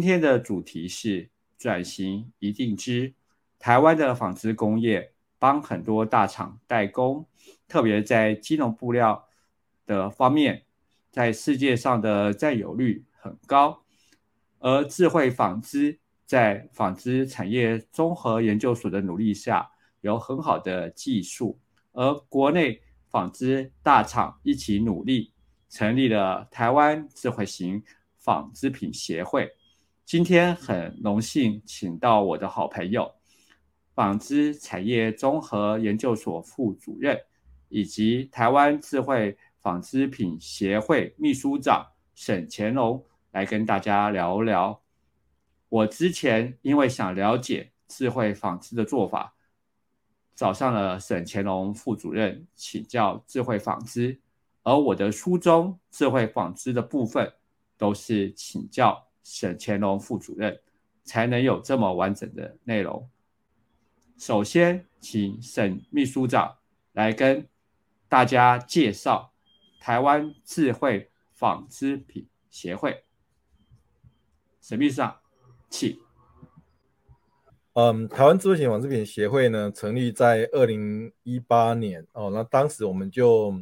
今天的主题是转型一定知。台湾的纺织工业帮很多大厂代工，特别在机农布料的方面，在世界上的占有率很高。而智慧纺织在纺织产业综合研究所的努力下，有很好的技术。而国内纺织大厂一起努力，成立了台湾智慧型纺织品协会。今天很荣幸请到我的好朋友。纺织产业综合研究所副主任，以及台湾智慧纺织品协会秘书长沈乾隆来跟大家聊聊。我之前因为想了解智慧纺织的做法，找上了沈乾隆副主任请教智慧纺织，而我的书中智慧纺织的部分都是请教沈乾隆副主任，才能有这么完整的内容。首先，请沈秘书长来跟大家介绍台湾智慧纺织品协会。沈秘书长，请。嗯，台湾智慧型纺织品协会呢，成立在二零一八年哦。那当时我们就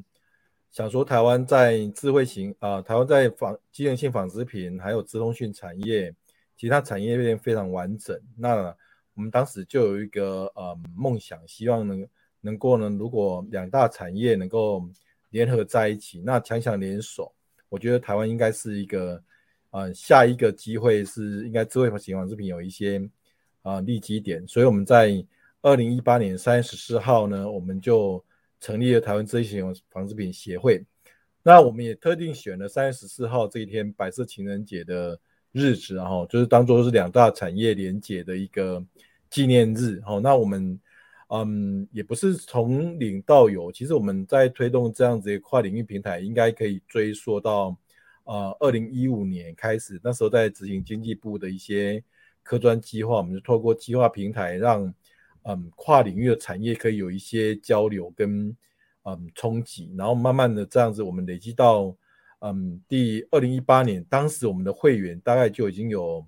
想说，台湾在智慧型啊，台湾在纺机能性纺织品还有资通讯产业，其他产业链非常完整。那我们当时就有一个呃梦想，希望能能够呢，如果两大产业能够联合在一起，那强强联手，我觉得台湾应该是一个呃下一个机会是应该智慧型纺织品有一些啊利基点，所以我们在二零一八年三月十四号呢，我们就成立了台湾智慧型纺织品协会。那我们也特定选了三月十四号这一天白色情人节的日子，然后就是当做是两大产业连结的一个。纪念日，好，那我们，嗯，也不是从零到有，其实我们在推动这样子的跨领域平台，应该可以追溯到，呃，二零一五年开始，那时候在执行经济部的一些科专计划，我们就透过计划平台，让，嗯，跨领域的产业可以有一些交流跟，嗯，冲击，然后慢慢的这样子，我们累积到，嗯，第二零一八年，当时我们的会员大概就已经有。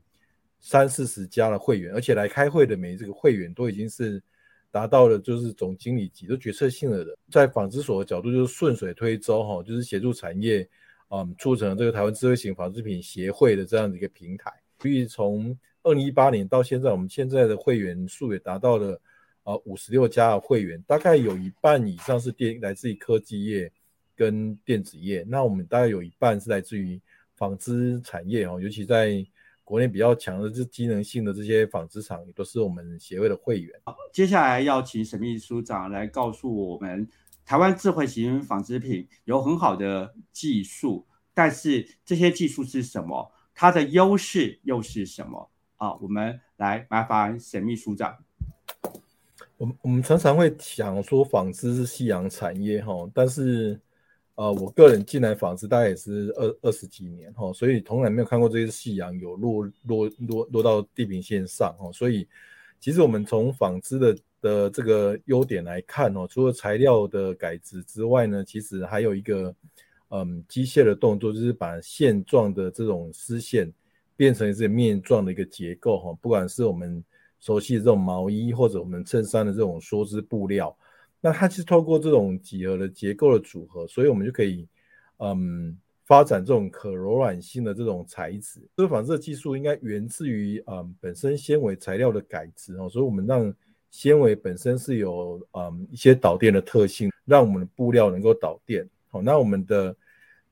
三四十家的会员，而且来开会的每这个会员都已经是达到了就是总经理级、都决策性了的，在纺织所的角度就是顺水推舟哈，就是协助产业，嗯，促成这个台湾智慧型纺织品协会的这样的一个平台。所以从二零一八年到现在，我们现在的会员数也达到了呃五十六家的会员，大概有一半以上是电来自于科技业跟电子业，那我们大概有一半是来自于纺织产业哦，尤其在。国内比较强的这机能性的这些纺织厂，也都是我们协会的会员。接下来要请沈秘书长来告诉我们，台湾智慧型纺织品有很好的技术，但是这些技术是什么？它的优势又是什么？啊，我们来麻烦沈秘书长。我们我们常常会想说纺织是夕阳产业哈，但是。呃，我个人进来纺织大概也是二二十几年哈，所以从来没有看过这些夕阳有落落落落到地平线上哈，所以其实我们从纺织的的这个优点来看哦，除了材料的改制之外呢，其实还有一个嗯机械的动作，就是把线状的这种丝线变成是面状的一个结构哈，不管是我们熟悉的这种毛衣或者我们衬衫的这种梭织布料。那它是透过这种几何的结构的组合，所以我们就可以，嗯，发展这种可柔软性的这种材质。这个纺织技术应该源自于嗯本身纤维材料的改制哦，所以我们让纤维本身是有嗯一些导电的特性，让我们的布料能够导电。好，那我们的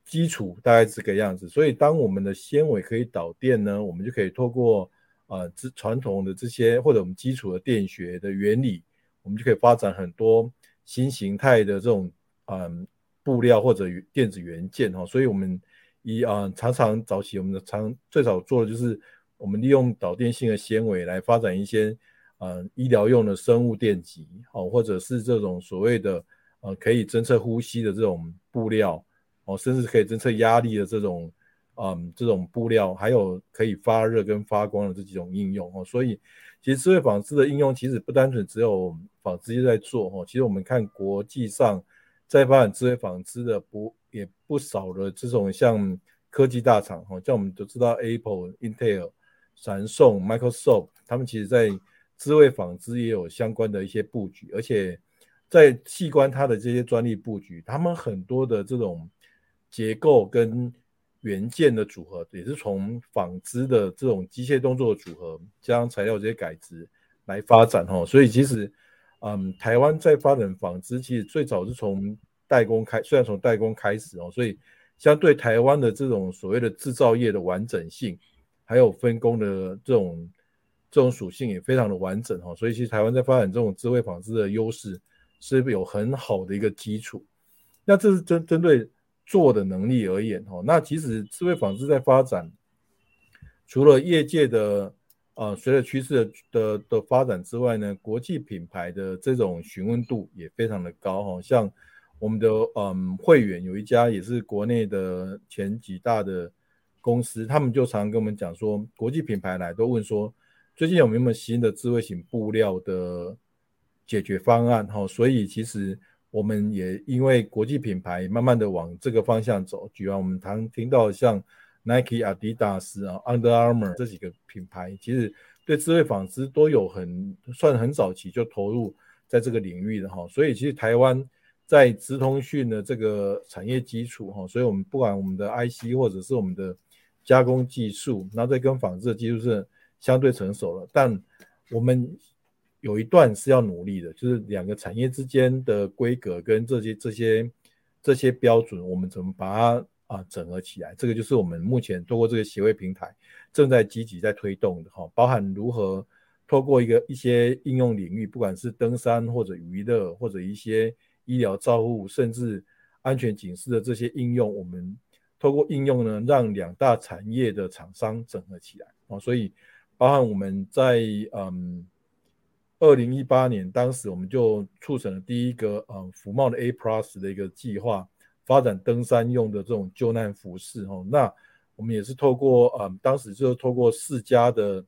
基础大概这个样子。所以当我们的纤维可以导电呢，我们就可以透过呃这传统的这些或者我们基础的电学的原理，我们就可以发展很多。新形态的这种嗯布料或者电子元件哈，所以我们以啊常常早期我们的常最早做的就是我们利用导电性的纤维来发展一些嗯医疗用的生物电极哦，或者是这种所谓的呃可以侦测呼吸的这种布料哦，甚至可以侦测压力的这种嗯这种布料，还有可以发热跟发光的这几种应用哦，所以。其实智慧纺织的应用其实不单纯只有纺织业在做哈，其实我们看国际上在发展智慧纺织的不也不少的这种像科技大厂哈，像我们都知道 Apple、Intel，闪送、Microsoft，他们其实在智慧纺织也有相关的一些布局，而且在器官它的这些专利布局，他们很多的这种结构跟元件的组合，也是从纺织的这种机械动作的组合，加上材料这些改织来发展哈。所以其实，嗯，台湾在发展纺织，其实最早是从代工开，虽然从代工开始哦，所以相对台湾的这种所谓的制造业的完整性，还有分工的这种这种属性也非常的完整哈。所以其实台湾在发展这种智慧纺织的优势是有很好的一个基础。那这是针针对。做的能力而言，哈，那其实智慧纺织在发展，除了业界的呃随着趋势的的的发展之外呢，国际品牌的这种询问度也非常的高，哈，像我们的嗯会员有一家也是国内的前几大的公司，他们就常跟我们讲说，国际品牌来都问说，最近有没有新的智慧型布料的解决方案，哈，所以其实。我们也因为国际品牌慢慢的往这个方向走，举完我们常听到像 Nike、Adidas 啊、Under Armour 这几个品牌，其实对智慧纺织都有很算很早期就投入在这个领域的哈。所以其实台湾在直通讯的这个产业基础哈，所以我们不管我们的 IC 或者是我们的加工技术，然后再跟纺织的技术是相对成熟了，但我们。有一段是要努力的，就是两个产业之间的规格跟这些这些这些标准，我们怎么把它啊整合起来？这个就是我们目前通过这个协会平台正在积极在推动的哈，包含如何透过一个一些应用领域，不管是登山或者娱乐或者一些医疗照护，甚至安全警示的这些应用，我们透过应用呢，让两大产业的厂商整合起来啊，所以包含我们在嗯。二零一八年，当时我们就促成了第一个呃福茂的 A Plus 的一个计划，发展登山用的这种救难服饰哦。那我们也是透过呃，当时就是透过四家的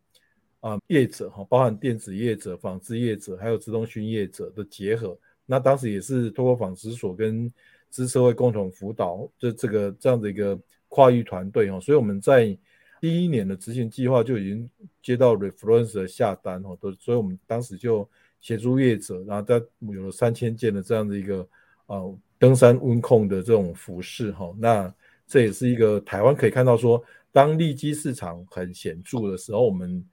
啊业者哈，包含电子业者、纺织业者，还有自动训业者的结合。那当时也是透过纺织所跟资社会共同辅导，就这个这样的一个跨域团队哦。所以我们在第一年的执行计划就已经接到 Reference 的下单哦，都所以我们当时就协助业者，然后在有了三千件的这样的一个呃登山温控的这种服饰哈，那这也是一个台湾可以看到说，当利基市场很显著的时候，我们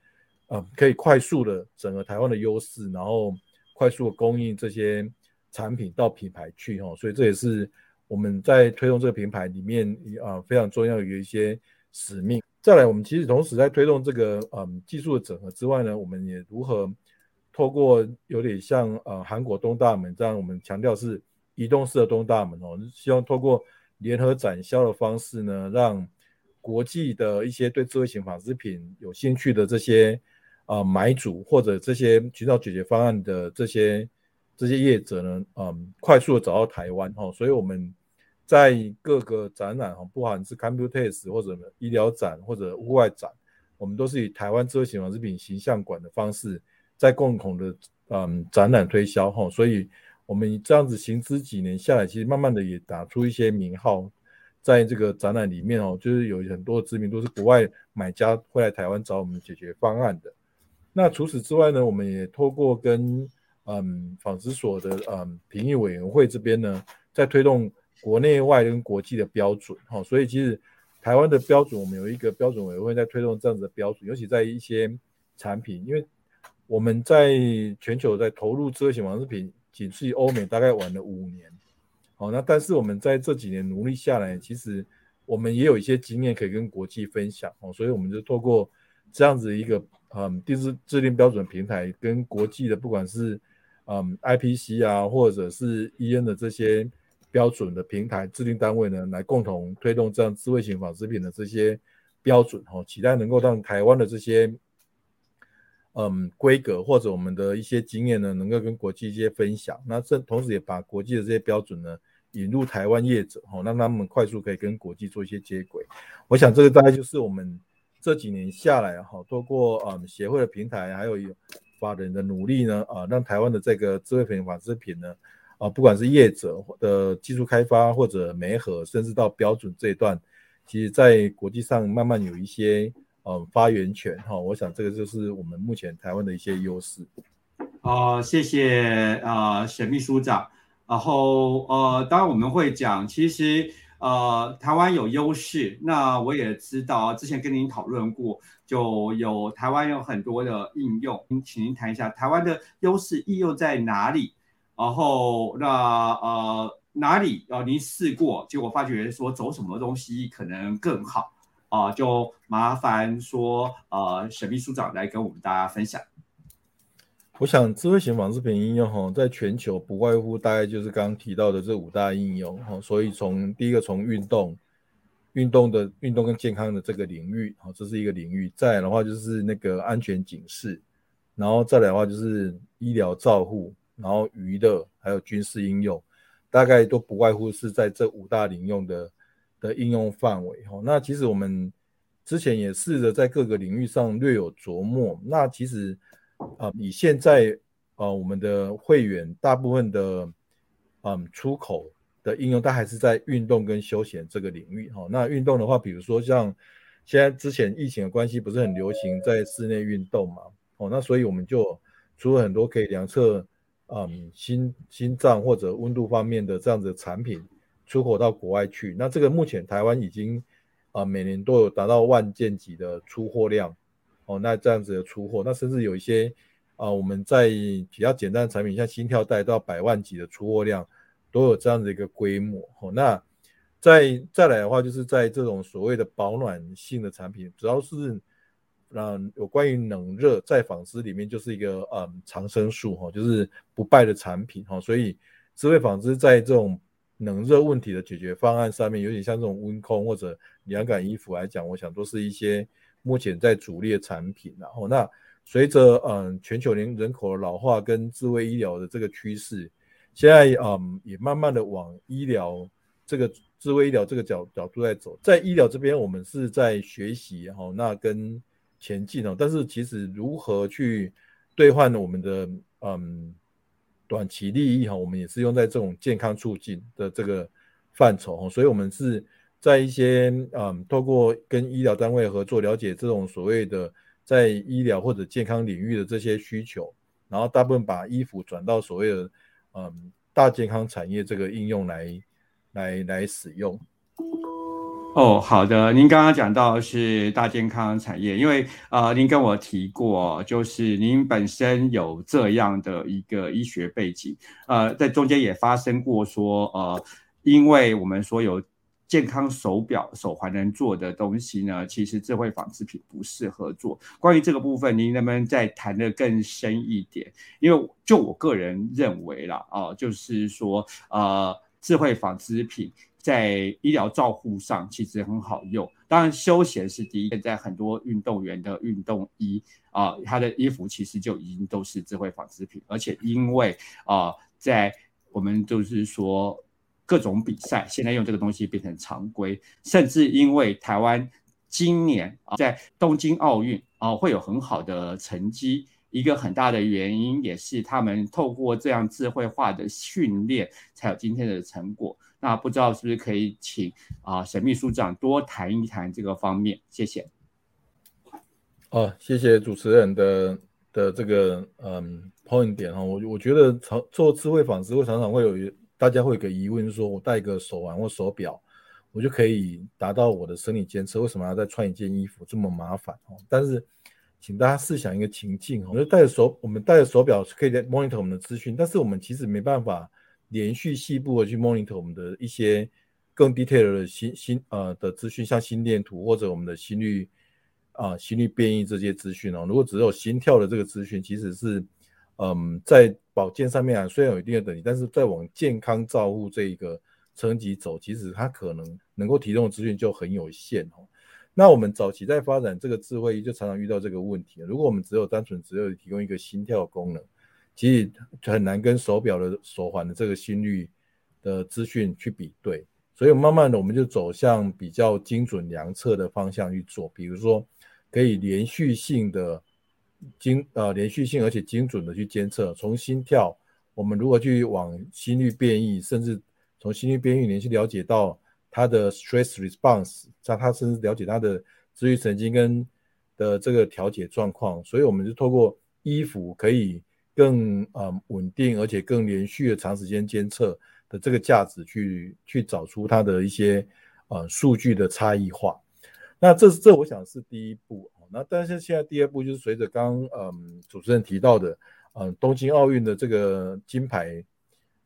呃可以快速的整个台湾的优势，然后快速的供应这些产品到品牌去哈，所以这也是我们在推动这个品牌里面啊非常重要的一些使命。再来，我们其实同时在推动这个嗯技术的整合之外呢，我们也如何透过有点像呃韩国东大门这样，我们强调是移动式的东大门哦，希望透过联合展销的方式呢，让国际的一些对智慧型纺织品有兴趣的这些呃买主或者这些寻找解决方案的这些这些业者呢，嗯，快速的找到台湾哈，所以我们。在各个展览哈，不管是 Computex 或者医疗展或者户外展，我们都是以台湾智慧型纺织品形象馆的方式，在共同的嗯展览推销哈，所以我们这样子行之几年下来，其实慢慢的也打出一些名号，在这个展览里面哦，就是有很多知名度是国外买家会来台湾找我们解决方案的。那除此之外呢，我们也透过跟嗯纺织所的嗯评议委员会这边呢，在推动。国内外跟国际的标准，哈，所以其实台湾的标准，我们有一个标准委员会在推动这样子的标准，尤其在一些产品，因为我们在全球在投入智慧型纺织品，仅次于欧美，大概晚了五年，好，那但是我们在这几年努力下来，其实我们也有一些经验可以跟国际分享，哦，所以我们就透过这样子一个嗯定制制定标准平台，跟国际的不管是嗯 IPC 啊，或者是 EN 的这些。标准的平台制定单位呢，来共同推动这样智慧型纺织品的这些标准哈，期待能够让台湾的这些嗯规格或者我们的一些经验呢，能够跟国际一些分享。那这同时也把国际的这些标准呢引入台湾业者哈，让他们快速可以跟国际做一些接轨。我想这个大概就是我们这几年下来哈，透过嗯协会的平台还有法人的努力呢啊，让台湾的这个智慧品纺织品呢。啊，不管是业者的技术开发，或者媒合，甚至到标准这一段，其实在国际上慢慢有一些嗯发言权哈。我想这个就是我们目前台湾的一些优势。哦，谢谢呃沈秘书长。然后呃，当然我们会讲，其实呃台湾有优势。那我也知道，之前跟您讨论过，就有台湾有很多的应用，您请您谈一下台湾的优势应用在哪里？然后那呃哪里呃您试过，结果发觉说走什么东西可能更好啊？就麻烦说呃沈秘书长来跟我们大家分享。我想智慧型纺织品应用哈，在全球不外乎大概就是刚刚提到的这五大应用哈，所以从第一个从运动、运动的运动跟健康的这个领域哈，这是一个领域；再来的话就是那个安全警示，然后再来的话就是医疗照护，然后娱乐还有军事应用，大概都不外乎是在这五大领用的的应用范围哈。那其实我们之前也试着在各个领域上略有琢磨，那其实。啊，以现在啊，我们的会员大部分的嗯出口的应用，它还是在运动跟休闲这个领域哈。那运动的话，比如说像现在之前疫情的关系，不是很流行在室内运动嘛？哦，那所以我们就出了很多可以量测嗯心心脏或者温度方面的这样子的产品，出口到国外去。那这个目前台湾已经啊每年都有达到万件级的出货量。哦，那这样子的出货，那甚至有一些啊，我们在比较简单的产品，像心跳带到百万级的出货量，都有这样的一个规模。哦，那再再来的话，就是在这种所谓的保暖性的产品，主要是嗯有关于冷热在纺织里面就是一个嗯长生树哈，就是不败的产品哈。所以智慧纺织在这种冷热问题的解决方案上面，有点像这种温控或者凉感衣服来讲，我想都是一些。目前在主力的产品，然后那随着嗯全球人人口的老化跟智慧医疗的这个趋势，现在嗯也慢慢的往医疗这个智慧医疗这个角角度在走。在医疗这边，我们是在学习哈，那跟前进哦。但是其实如何去兑换我们的嗯短期利益哈，我们也是用在这种健康促进的这个范畴哈，所以我们是。在一些嗯，透过跟医疗单位合作，了解这种所谓的在医疗或者健康领域的这些需求，然后大部分把衣服转到所谓的嗯大健康产业这个应用来来来使用。哦，好的，您刚刚讲到是大健康产业，因为呃，您跟我提过，就是您本身有这样的一个医学背景，呃，在中间也发生过说，呃，因为我们说有。健康手表、手环能做的东西呢，其实智慧纺织品不适合做。关于这个部分，您能不能再谈得更深一点？因为就我个人认为啦，啊，就是说，呃，智慧纺织品在医疗照护上其实很好用。当然，休闲是第一。现在很多运动员的运动衣啊，他的衣服其实就已经都是智慧纺织品，而且因为啊，在我们就是说。各种比赛现在用这个东西变成常规，甚至因为台湾今年啊在东京奥运啊会有很好的成绩，一个很大的原因也是他们透过这样智慧化的训练才有今天的成果。那不知道是不是可以请啊沈秘书长多谈一谈这个方面？谢谢。哦，谢谢主持人的的这个嗯 point 点哈，我我觉得常做智慧纺织会常常会有。大家会有个疑问，就是说我戴个手环或手表，我就可以达到我的生理监测，为什么要再穿一件衣服这么麻烦哦？但是，请大家试想一个情境哦，就戴着手，我们戴着手表可以 monitor 我们的资讯，但是我们其实没办法连续细部的去 monitor 我们的一些更 detail 的心心呃的资讯，像心电图或者我们的心率啊心率变异这些资讯哦。如果只有心跳的这个资讯，其实是。嗯，在保健上面啊，虽然有一定的等级，但是在往健康照护这一个层级走，其实它可能能够提供的资讯就很有限哦。那我们早期在发展这个智慧仪，就常常遇到这个问题。如果我们只有单纯只有提供一个心跳功能，其实很难跟手表的手环的这个心率的资讯去比对。所以慢慢的，我们就走向比较精准量测的方向去做，比如说可以连续性的。精呃连续性而且精准的去监测，从心跳，我们如何去往心率变异，甚至从心率变异连续了解到它的 stress response，在它甚至了解它的自律神经跟的这个调节状况，所以我们就透过衣服可以更呃稳定，而且更连续的长时间监测的这个价值去去找出它的一些呃数据的差异化。那这这我想是第一步。那但是现在第二步就是随着刚嗯主持人提到的，嗯东京奥运的这个金牌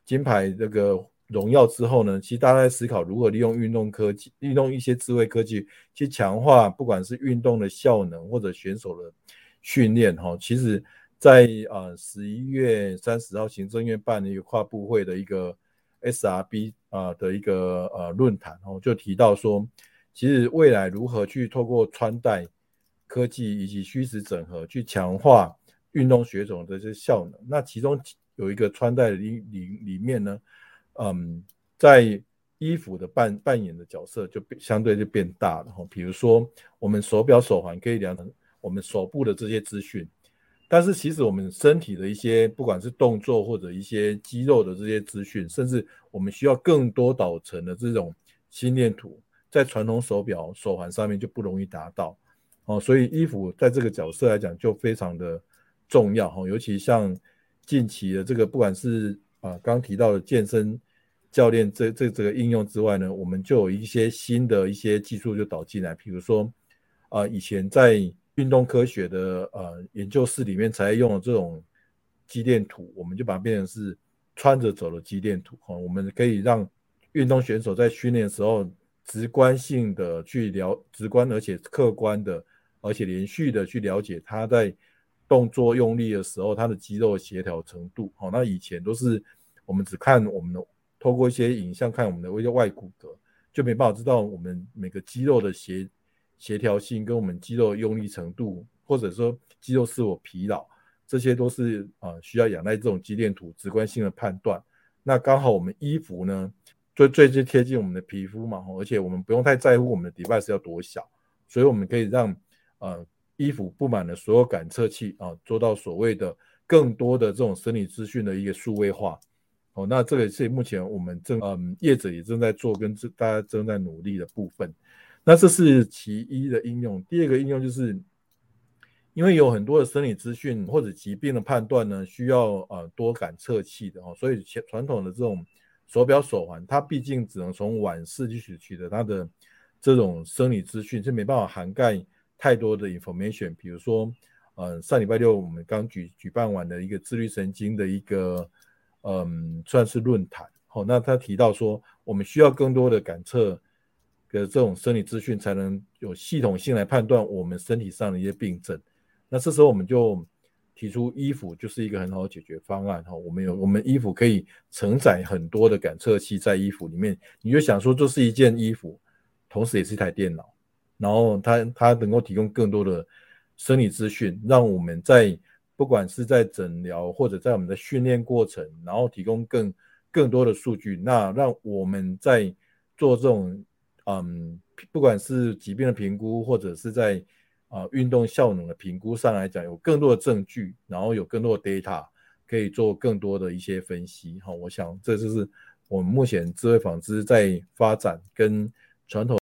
金牌这个荣耀之后呢，其实大家在思考如何利用运动科技，利用一些智慧科技去强化不管是运动的效能或者选手的训练哈。其实，在呃十一月三十号行政院办的一个跨部会的一个 SRB 啊的一个呃论坛哦，就提到说，其实未来如何去透过穿戴科技以及虚实整合去强化运动血种的这些效能，那其中有一个穿戴里里里面呢，嗯，在衣服的扮扮演的角色就变相对就变大了哈。比如说，我们手表手环可以量我们手部的这些资讯，但是其实我们身体的一些不管是动作或者一些肌肉的这些资讯，甚至我们需要更多导程的这种心电图，在传统手表手环上面就不容易达到。哦，所以衣服在这个角色来讲就非常的重要哈，尤其像近期的这个，不管是啊刚提到的健身教练这这这个应用之外呢，我们就有一些新的一些技术就导进来，比如说啊以前在运动科学的呃研究室里面才用的这种肌电图，我们就把它变成是穿着走的肌电图哈，我们可以让运动选手在训练的时候直观性的去了，直观而且客观的。而且连续的去了解他在动作用力的时候，他的肌肉协调程度。好，那以前都是我们只看我们的，透过一些影像看我们的一些外骨骼，就没办法知道我们每个肌肉的协协调性跟我们肌肉用力程度，或者说肌肉是否疲劳，这些都是啊需要仰赖这种肌电图直观性的判断。那刚好我们衣服呢，最最最贴近我们的皮肤嘛，而且我们不用太在乎我们的 device 要多小，所以我们可以让。呃，衣服布满了所有感测器啊，做到所谓的更多的这种生理资讯的一个数位化。哦，那这个是目前我们正嗯业者也正在做，跟大家正在努力的部分。那这是其一的应用。第二个应用就是，因为有很多的生理资讯或者疾病的判断呢，需要呃多感测器的哦，所以传传统的这种手表手环，它毕竟只能从晚视去取取得它的这种生理资讯，是没办法涵盖。太多的 information，比如说，嗯，上礼拜六我们刚举举办完的一个自律神经的一个，嗯，算是论坛。好，那他提到说，我们需要更多的感测的这种生理资讯，才能有系统性来判断我们身体上的一些病症。那这时候我们就提出衣服就是一个很好的解决方案。哈，我们有我们衣服可以承载很多的感测器在衣服里面，你就想说这是一件衣服，同时也是一台电脑。然后它它能够提供更多的生理资讯，让我们在不管是在诊疗或者在我们的训练过程，然后提供更更多的数据，那让我们在做这种嗯，不管是疾病的评估，或者是在啊运动效能的评估上来讲，有更多的证据，然后有更多的 data 可以做更多的一些分析。哈，我想这就是我们目前智慧纺织在发展跟传统。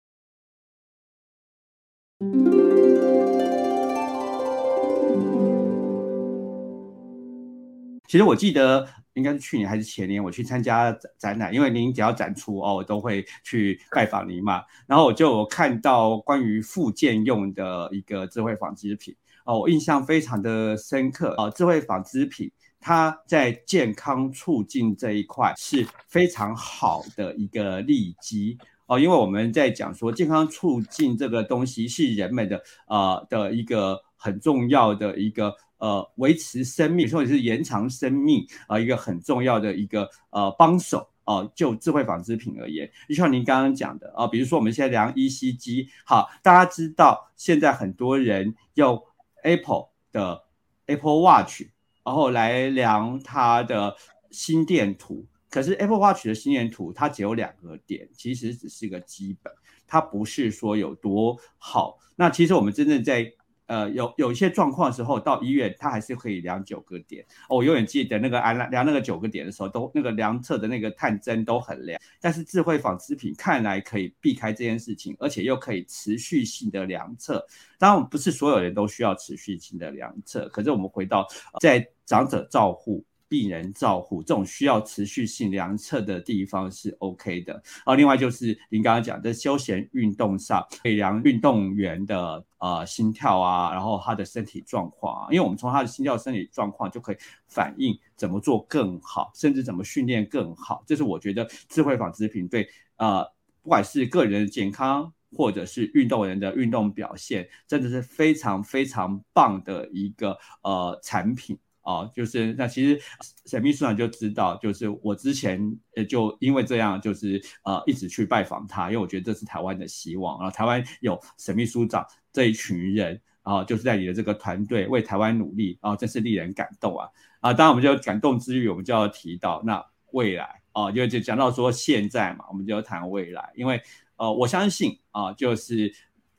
其实我记得应该是去年还是前年，我去参加展展览，因为您只要展出哦，我都会去拜访您嘛。然后我就看到关于附件用的一个智慧纺织品哦，我印象非常的深刻哦。智慧纺织品它在健康促进这一块是非常好的一个利基哦，因为我们在讲说健康促进这个东西是人们的呃的一个很重要的一个。呃，维持生命或者是延长生命啊，一个很重要的一个呃帮手啊，就智慧纺织品而言，就像您刚刚讲的啊，比如说我们现在量 ECG，好，大家知道现在很多人用 Apple 的 Apple Watch，然后来量它的心电图，可是 Apple Watch 的心电图它只有两个点，其实只是一个基本，它不是说有多好。那其实我们真正在呃，有有一些状况的时候，到医院他还是可以量九个点。我永远记得那个安量那个九个点的时候，都那个量测的那个探针都很亮。但是智慧纺织品看来可以避开这件事情，而且又可以持续性的量测。当然，不是所有人都需要持续性的量测。可是我们回到在长者照护。病人照护这种需要持续性量测的地方是 OK 的啊。另外就是您刚刚讲的休闲运动上，可以量运动员的呃心跳啊，然后他的身体状况啊。因为我们从他的心跳、身体状况就可以反映怎么做更好，甚至怎么训练更好。这是我觉得智慧纺织品对呃不管是个人的健康或者是运动员的运动表现，真的是非常非常棒的一个呃产品。哦，就是那其实沈秘书长就知道，就是我之前呃就因为这样，就是呃一直去拜访他，因为我觉得这是台湾的希望。然后台湾有沈秘书长这一群人，然后就是在你的这个团队为台湾努力，啊，真是令人感动啊！啊，当然我们就感动之余，我们就要提到那未来啊，就就讲到说现在嘛，我们就要谈未来，因为呃我相信啊，就是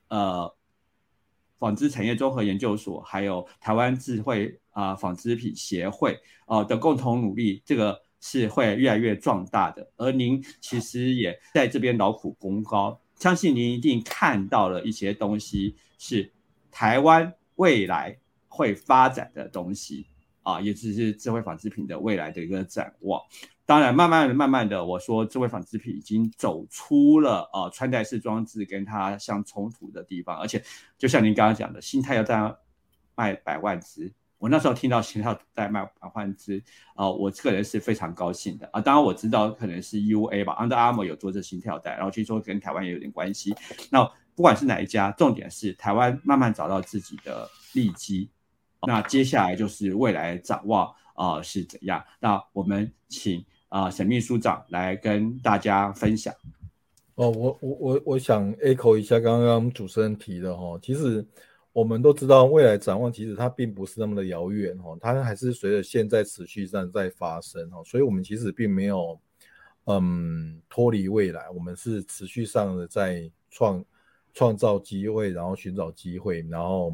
呃纺织产业综合研究所还有台湾智慧。啊，纺织品协会啊的共同努力，这个是会越来越壮大的。而您其实也在这边劳苦功高，相信您一定看到了一些东西，是台湾未来会发展的东西啊，也只是智慧纺织品的未来的一个展望。当然，慢慢的、慢慢的，我说智慧纺织品已经走出了啊穿戴式装置跟它相冲突的地方，而且就像您刚刚讲的，心态要这样卖百万只。我那时候听到心跳带卖百万只，啊，我个人是非常高兴的啊。当然我知道可能是 U A 吧，Under Armour 有做这心跳带，然后据说跟台湾也有点关系。那不管是哪一家，重点是台湾慢慢找到自己的利基。那接下来就是未来展望啊是怎样？那我们请啊沈秘书长来跟大家分享。哦，我我我我想 echo 一下刚刚主持人提的哈，其实。我们都知道未来展望，其实它并不是那么的遥远哈，它还是随着现在持续上在发生哈，所以我们其实并没有嗯脱离未来，我们是持续上的在创创造机会，然后寻找机会，然后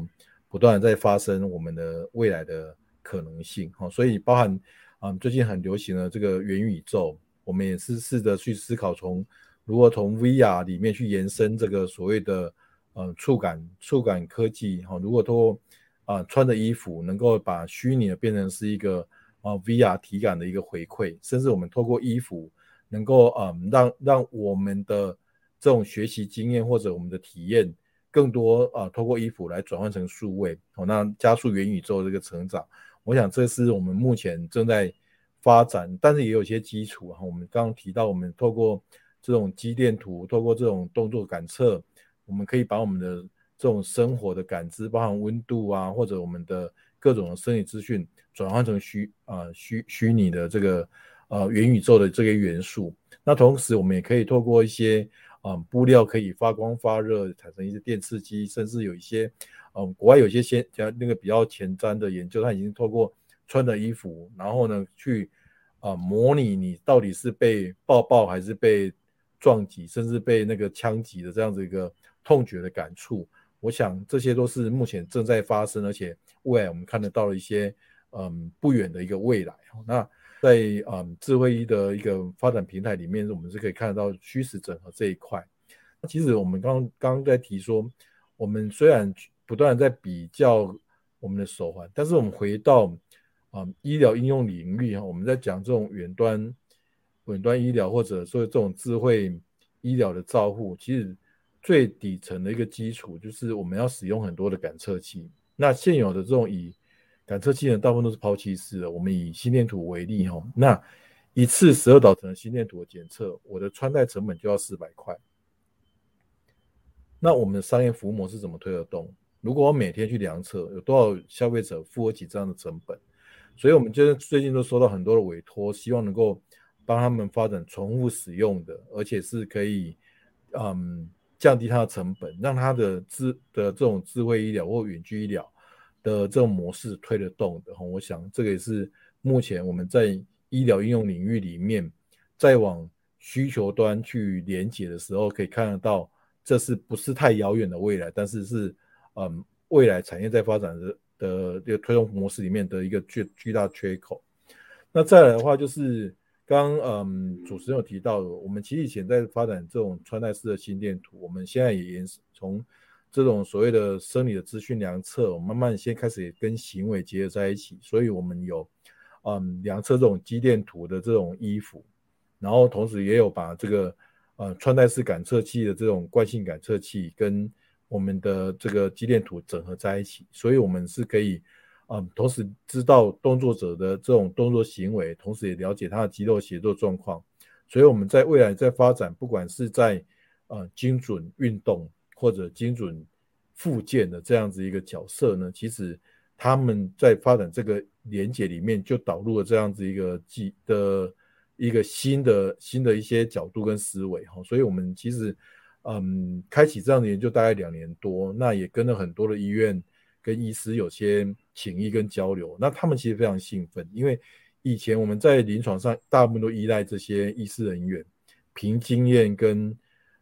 不断在发生我们的未来的可能性哈，所以包含嗯最近很流行的这个元宇宙，我们也是试着去思考从如何从 VR 里面去延伸这个所谓的。呃，触感触感科技哈，如果说啊穿的衣服能够把虚拟的变成是一个啊 VR 体感的一个回馈，甚至我们透过衣服能够啊让让我们的这种学习经验或者我们的体验更多啊，透过衣服来转换成数位，哦，那加速元宇宙这个成长，我想这是我们目前正在发展，但是也有些基础哈。我们刚刚提到，我们透过这种肌电图，透过这种动作感测。我们可以把我们的这种生活的感知，包含温度啊，或者我们的各种的生理资讯，转换成虚啊虚虚拟的这个呃元宇宙的这个元素。那同时，我们也可以透过一些啊布料可以发光发热，产生一些电刺激，甚至有一些嗯国外有些先那个比较前瞻的研究，它已经透过穿的衣服，然后呢去啊模拟你到底是被抱抱还是被撞击，甚至被那个枪击的这样子一个。痛觉的感触，我想这些都是目前正在发生，而且未来我们看得到了一些嗯不远的一个未来。那在嗯智慧医的一个发展平台里面，我们是可以看得到虚实整合这一块。其实我们刚刚刚在提说，我们虽然不断在比较我们的手环，但是我们回到啊医疗应用领域哈，我们在讲这种远端远端医疗或者说这种智慧医疗的照护，其实。最底层的一个基础就是我们要使用很多的感测器。那现有的这种以感测器呢，大部分都是抛弃式的。我们以心电图为例哈，那一次十二导程的心电图的检测，我的穿戴成本就要四百块。那我们的商业服务模式怎么推得动？如果我每天去量测，有多少消费者付得起这样的成本？所以，我们就是最近都收到很多的委托，希望能够帮他们发展重复使用的，而且是可以，嗯。降低它的成本，让它的智的这种智慧医疗或远距医疗的这种模式推得动的哈，我想这个也是目前我们在医疗应用领域里面，再往需求端去连接的时候，可以看得到，这是不是太遥远的未来？但是是嗯未来产业在发展的的这个推动模式里面的一个巨巨大缺口。那再来的话，就是刚嗯主持人有提到，我们其实以前在发展这种穿戴式的心电图，我们现在也延从这种所谓的生理的资讯量测，慢慢先开始跟行为结合在一起，所以我们有嗯量测这种肌电图的这种衣服，然后同时也有把这个呃穿戴式感测器的这种惯性感测器跟我们的这个肌电图整合在一起，所以我们是可以，嗯，同时知道动作者的这种动作行为，同时也了解他的肌肉协作状况。所以我们在未来在发展，不管是在呃精准运动或者精准附件的这样子一个角色呢，其实他们在发展这个连接里面就导入了这样子一个技的一个新的新的一些角度跟思维哈。所以我们其实。嗯，开启这样的研究大概两年多，那也跟了很多的医院跟医师有些情谊跟交流。那他们其实非常兴奋，因为以前我们在临床上大部分都依赖这些医师人员凭经验跟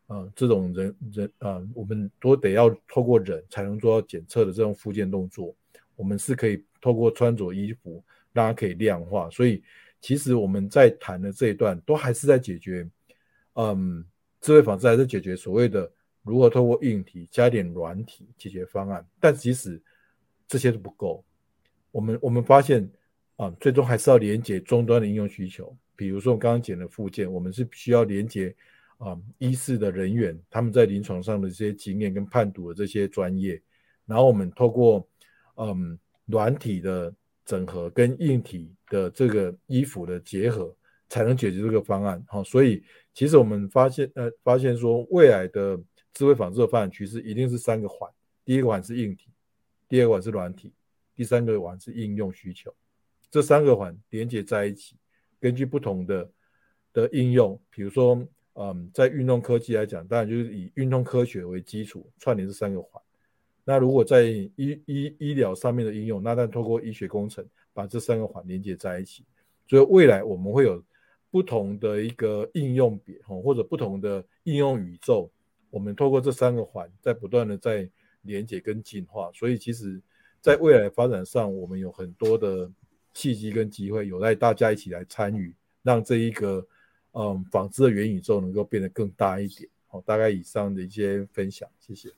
呃这种人人啊，我们都得要透过人才能做到检测的这种附件动作。我们是可以透过穿着衣服让它可以量化，所以其实我们在谈的这一段都还是在解决，嗯。智慧纺织还是解决所谓的如何透过硬体加点软体解决方案，但即使这些都不够，我们我们发现啊，最终还是要连接终端的应用需求。比如说我刚刚讲的附件，我们是需要连接啊医师的人员他们在临床上的这些经验跟判读的这些专业，然后我们透过嗯软体的整合跟硬体的这个衣服的结合。才能解决这个方案，好，所以其实我们发现，呃，发现说未来的智慧纺织的发展趋势一定是三个环，第一个环是硬体，第二个环是软体，第三个环是应用需求，这三个环连接在一起，根据不同的的应用，比如说，嗯，在运动科技来讲，当然就是以运动科学为基础串联这三个环，那如果在医医医疗上面的应用，那但透过医学工程把这三个环连接在一起，所以未来我们会有。不同的一个应用别或者不同的应用宇宙，我们透过这三个环在不断的在连接跟进化，所以其实在未来发展上，我们有很多的契机跟机会，有待大家一起来参与，让这一个嗯纺织的元宇宙能够变得更大一点。好，大概以上的一些分享，谢谢。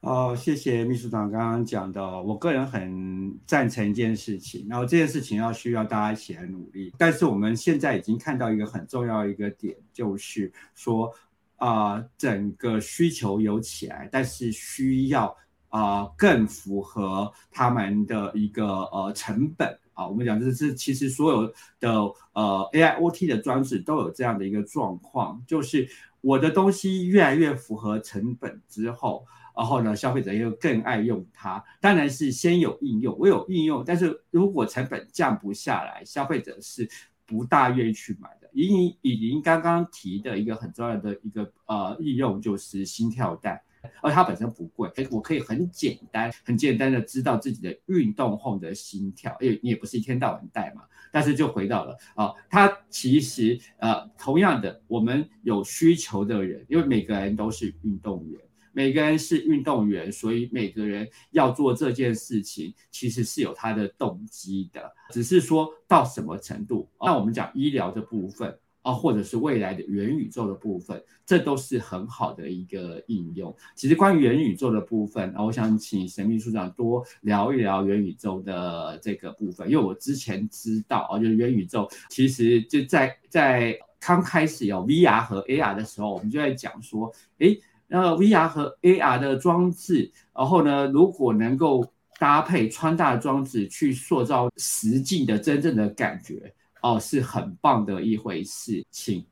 哦，谢谢秘书长刚刚讲的，我个人很赞成一件事情，然后这件事情要需要大家一起来努力。但是我们现在已经看到一个很重要一个点，就是说啊，整个需求有起来，但是需要啊更符合他们的一个呃成本啊。我们讲这是，其实所有的呃 AIoT 的装置都有这样的一个状况，就是我的东西越来越符合成本之后。然后呢，消费者又更爱用它。当然是先有应用，我有应用，但是如果成本降不下来，消费者是不大愿意去买的。以以您刚刚提的一个很重要的一个呃应用，就是心跳带，而它本身不贵，哎，我可以很简单、很简单的知道自己的运动后的心跳，因为你也不是一天到晚戴嘛。但是就回到了啊，它其实呃同样的，我们有需求的人，因为每个人都是运动员。每个人是运动员，所以每个人要做这件事情，其实是有他的动机的，只是说到什么程度。那我们讲医疗的部分啊，或者是未来的元宇宙的部分，这都是很好的一个应用。其实关于元宇宙的部分啊，我想请神秘书长多聊一聊元宇宙的这个部分，因为我之前知道啊，就是元宇宙其实就在在刚开始有 VR 和 AR 的时候，我们就在讲说，诶。那 VR 和 AR 的装置，然后呢，如果能够搭配穿戴装置去塑造实际的真正的感觉，哦，是很棒的一回事。请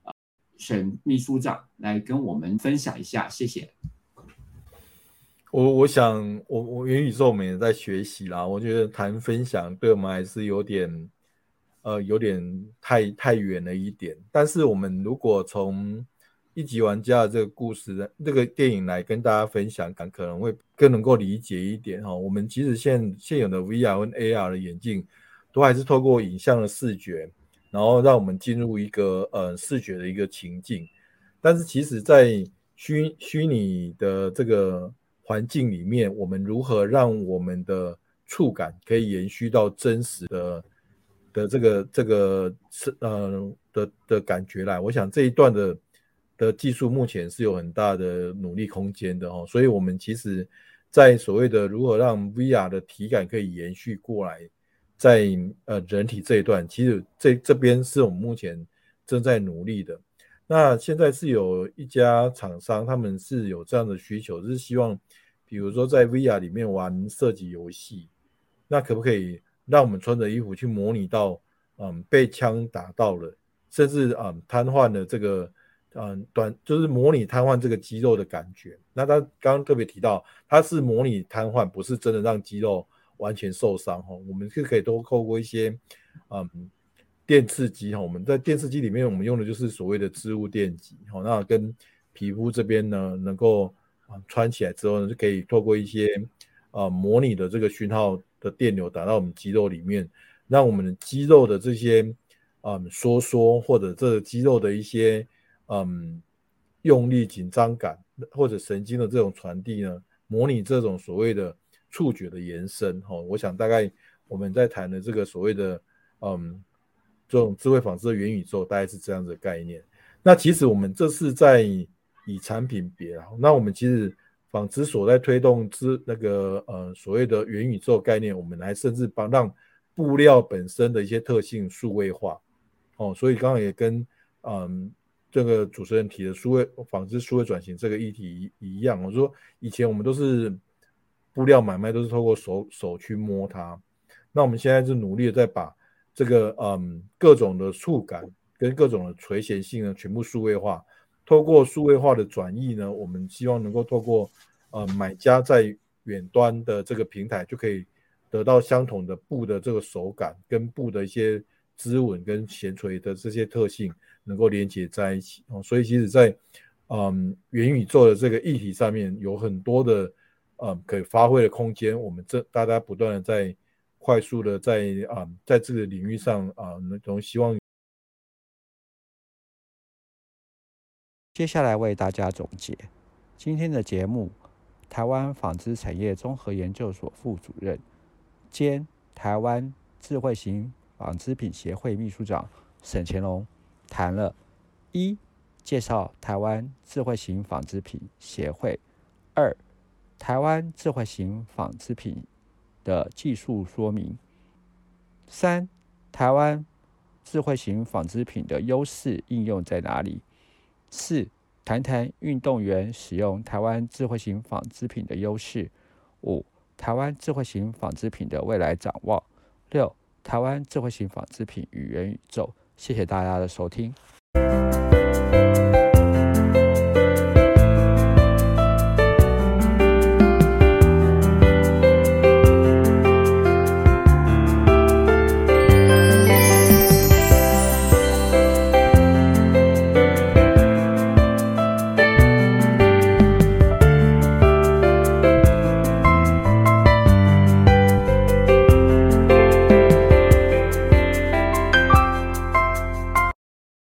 沈秘书长来跟我们分享一下，谢谢。我我想，我我元宇宙我们也在学习啦。我觉得谈分享对我们还是有点，呃，有点太太远了一点。但是我们如果从一级玩家的这个故事这个电影来跟大家分享，可可能会更能够理解一点哈。我们其实现现有的 VR 跟 AR 的眼镜，都还是透过影像的视觉，然后让我们进入一个呃视觉的一个情境。但是其实，在虚虚拟的这个环境里面，我们如何让我们的触感可以延续到真实的的这个这个是呃的的感觉来？我想这一段的的技术目前是有很大的努力空间的哦。所以，我们其实，在所谓的如何让 VR 的体感可以延续过来，在呃人体这一段，其实这这边是我们目前正在努力的。那现在是有一家厂商，他们是有这样的需求，就是希望，比如说在 VR 里面玩射击游戏，那可不可以让我们穿着衣服去模拟到，嗯，被枪打到了，甚至嗯瘫痪的这个，嗯短就是模拟瘫痪这个肌肉的感觉。那他刚刚特别提到，他是模拟瘫痪，不是真的让肌肉完全受伤哈。我们是可以多透过一些，嗯。电刺激哈，我们在电刺激里面，我们用的就是所谓的织物电极哈。那跟皮肤这边呢，能够啊穿起来之后呢，就可以透过一些啊模拟的这个讯号的电流打到我们肌肉里面，让我们的肌肉的这些嗯收缩或者这肌肉的一些嗯用力紧张感或者神经的这种传递呢，模拟这种所谓的触觉的延伸哈。我想大概我们在谈的这个所谓的嗯。这种智慧纺织的元宇宙大概是这样的概念。那其实我们这是在以产品别啊，那我们其实纺织所在推动之那个呃所谓的元宇宙概念，我们来甚至帮让布料本身的一些特性数位化哦。所以刚刚也跟嗯这个主持人提的数位纺织数位转型这个议题一样，我说以前我们都是布料买卖都是透过手手去摸它，那我们现在是努力的在把。这个嗯，各种的触感跟各种的垂涎性呢，全部数位化。透过数位化的转译呢，我们希望能够透过呃买家在远端的这个平台，就可以得到相同的布的这个手感跟布的一些织纹跟弦垂的这些特性，能够连接在一起哦。所以其实，在嗯元宇宙的这个议题上面，有很多的嗯可以发挥的空间。我们这大家不断的在。快速的在啊，在这个领域上啊，那种希望。接下来为大家总结今天的节目。台湾纺织产业综合研究所副主任兼台湾智慧型纺织品协会秘书长沈乾隆谈了：一、介绍台湾智慧型纺织品协会；二、台湾智慧型纺织品。的技术说明。三、台湾智慧型纺织品的优势应用在哪里？四、谈谈运动员使用台湾智慧型纺织品的优势。五、台湾智慧型纺织品的未来展望。六、台湾智慧型纺织品与元宇宙。谢谢大家的收听。